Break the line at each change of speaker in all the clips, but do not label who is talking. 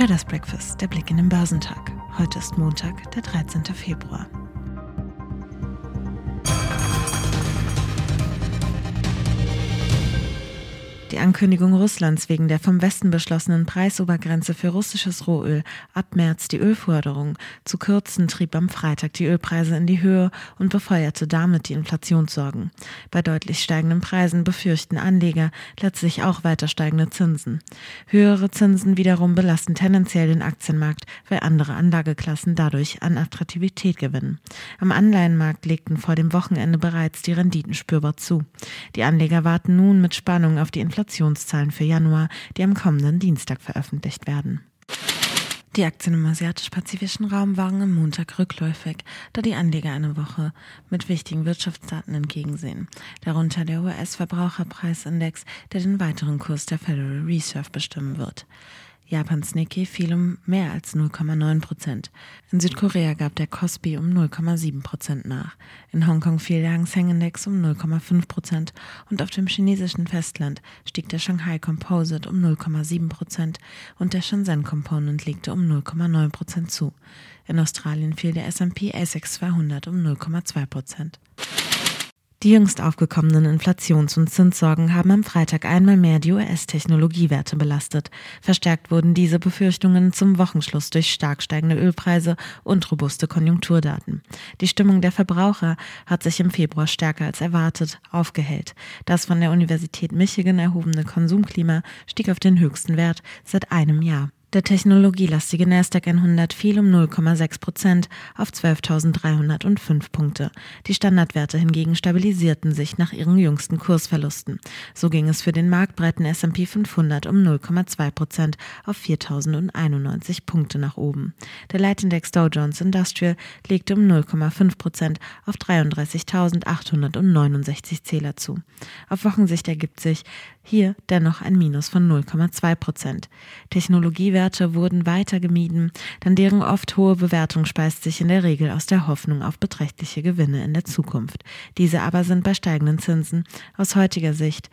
Traders Breakfast, der Blick in den Börsentag. Heute ist Montag, der 13. Februar. Ankündigung Russlands wegen der vom Westen beschlossenen Preisobergrenze für russisches Rohöl ab März die Ölforderung zu kürzen trieb am Freitag die Ölpreise in die Höhe und befeuerte damit die Inflationssorgen. Bei deutlich steigenden Preisen befürchten Anleger letztlich auch weiter steigende Zinsen. Höhere Zinsen wiederum belasten tendenziell den Aktienmarkt, weil andere Anlageklassen dadurch an Attraktivität gewinnen. Am Anleihenmarkt legten vor dem Wochenende bereits die Renditen spürbar zu. Die Anleger warten nun mit Spannung auf die Inflation Inflationszahlen für Januar, die am kommenden Dienstag veröffentlicht werden. Die Aktien im asiatisch-pazifischen Raum waren am Montag rückläufig, da die Anleger eine Woche mit wichtigen Wirtschaftsdaten entgegensehen, darunter der US-Verbraucherpreisindex, der den weiteren Kurs der Federal Reserve bestimmen wird. Japans Nikkei fiel um mehr als 0,9 Prozent. In Südkorea gab der Kospi um 0,7 Prozent nach. In Hongkong fiel der Hang Seng Index um 0,5 Prozent und auf dem chinesischen Festland stieg der Shanghai Composite um 0,7 Prozent und der Shenzhen Component legte um 0,9 Prozent zu. In Australien fiel der S&P ASX 200 um 0,2 Prozent. Die jüngst aufgekommenen Inflations- und Zinssorgen haben am Freitag einmal mehr die US-Technologiewerte belastet. Verstärkt wurden diese Befürchtungen zum Wochenschluss durch stark steigende Ölpreise und robuste Konjunkturdaten. Die Stimmung der Verbraucher hat sich im Februar stärker als erwartet aufgehellt. Das von der Universität Michigan erhobene Konsumklima stieg auf den höchsten Wert seit einem Jahr. Der technologielastige Nasdaq 100 fiel um 0,6 Prozent auf 12.305 Punkte. Die Standardwerte hingegen stabilisierten sich nach ihren jüngsten Kursverlusten. So ging es für den marktbreiten S&P 500 um 0,2 Prozent auf 4.091 Punkte nach oben. Der Leitindex Dow Jones Industrial legte um 0,5 Prozent auf 33.869 Zähler zu. Auf Wochensicht ergibt sich hier dennoch ein Minus von 0,2 Prozent. Technologiewerte wurden weiter gemieden, denn deren oft hohe Bewertung speist sich in der Regel aus der Hoffnung auf beträchtliche Gewinne in der Zukunft. Diese aber sind bei steigenden Zinsen aus heutiger Sicht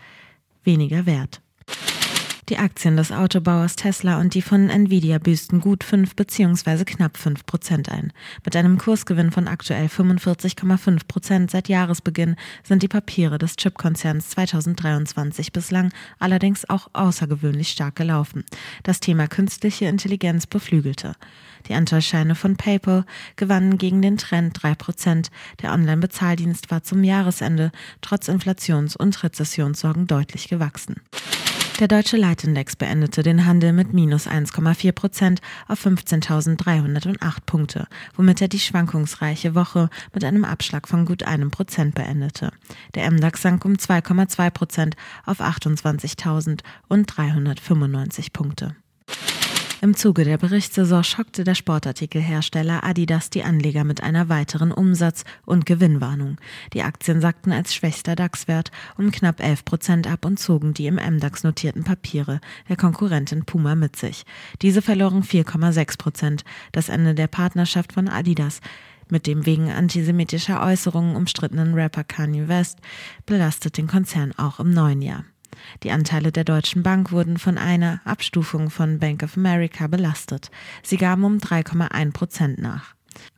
weniger wert. Die Aktien des Autobauers Tesla und die von Nvidia büßten gut 5 bzw. knapp 5 Prozent ein. Mit einem Kursgewinn von aktuell 45,5 Prozent seit Jahresbeginn sind die Papiere des Chipkonzerns 2023 bislang allerdings auch außergewöhnlich stark gelaufen. Das Thema künstliche Intelligenz beflügelte. Die Anteilsscheine von PayPal gewannen gegen den Trend 3 Prozent. Der Online-Bezahldienst war zum Jahresende trotz Inflations- und Rezessionssorgen deutlich gewachsen. Der deutsche Leitindex beendete den Handel mit minus 1,4 Prozent auf 15.308 Punkte, womit er die schwankungsreiche Woche mit einem Abschlag von gut einem Prozent beendete. Der MDAX sank um 2,2 Prozent auf 28.395 Punkte. Im Zuge der Berichtssaison schockte der Sportartikelhersteller Adidas die Anleger mit einer weiteren Umsatz- und Gewinnwarnung. Die Aktien sackten als schwächster DAX-Wert um knapp 11 Prozent ab und zogen die im MDAX notierten Papiere der Konkurrentin Puma mit sich. Diese verloren 4,6 Prozent. Das Ende der Partnerschaft von Adidas mit dem wegen antisemitischer Äußerungen umstrittenen Rapper Kanye West belastet den Konzern auch im neuen Jahr. Die Anteile der Deutschen Bank wurden von einer Abstufung von Bank of America belastet. Sie gaben um 3,1 Prozent nach.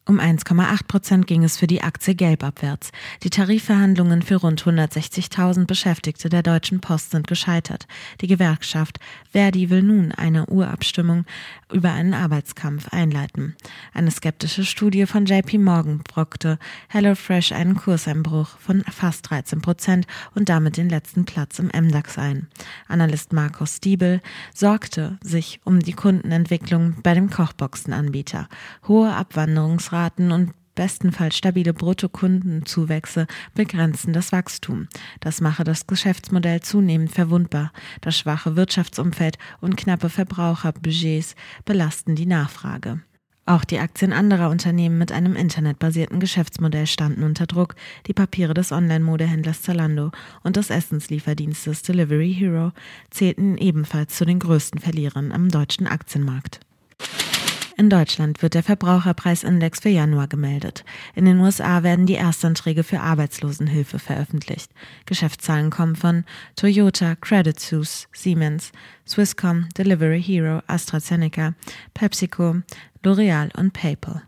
Um 1,8 Prozent ging es für die Aktie gelb abwärts. Die Tarifverhandlungen für rund 160.000 Beschäftigte der Deutschen Post sind gescheitert. Die Gewerkschaft Verdi will nun eine Urabstimmung über einen Arbeitskampf einleiten. Eine skeptische Studie von JP Morgan brockte HelloFresh einen Kurseinbruch von fast 13 Prozent und damit den letzten Platz im MDAX ein. Analyst Markus Stiebel sorgte sich um die Kundenentwicklung bei dem Kochboxenanbieter. Hohe Abwanderungsraten Raten und bestenfalls stabile Bruttokundenzuwächse begrenzen das Wachstum. Das mache das Geschäftsmodell zunehmend verwundbar. Das schwache Wirtschaftsumfeld und knappe Verbraucherbudgets belasten die Nachfrage. Auch die Aktien anderer Unternehmen mit einem internetbasierten Geschäftsmodell standen unter Druck. Die Papiere des Online-Modehändlers Zalando und des Essenslieferdienstes Delivery Hero zählten ebenfalls zu den größten Verlierern am deutschen Aktienmarkt. In Deutschland wird der Verbraucherpreisindex für Januar gemeldet. In den USA werden die Erstanträge für Arbeitslosenhilfe veröffentlicht. Geschäftszahlen kommen von Toyota, Credit Suisse, Siemens, Swisscom, Delivery Hero, AstraZeneca, PepsiCo, L'Oreal und PayPal.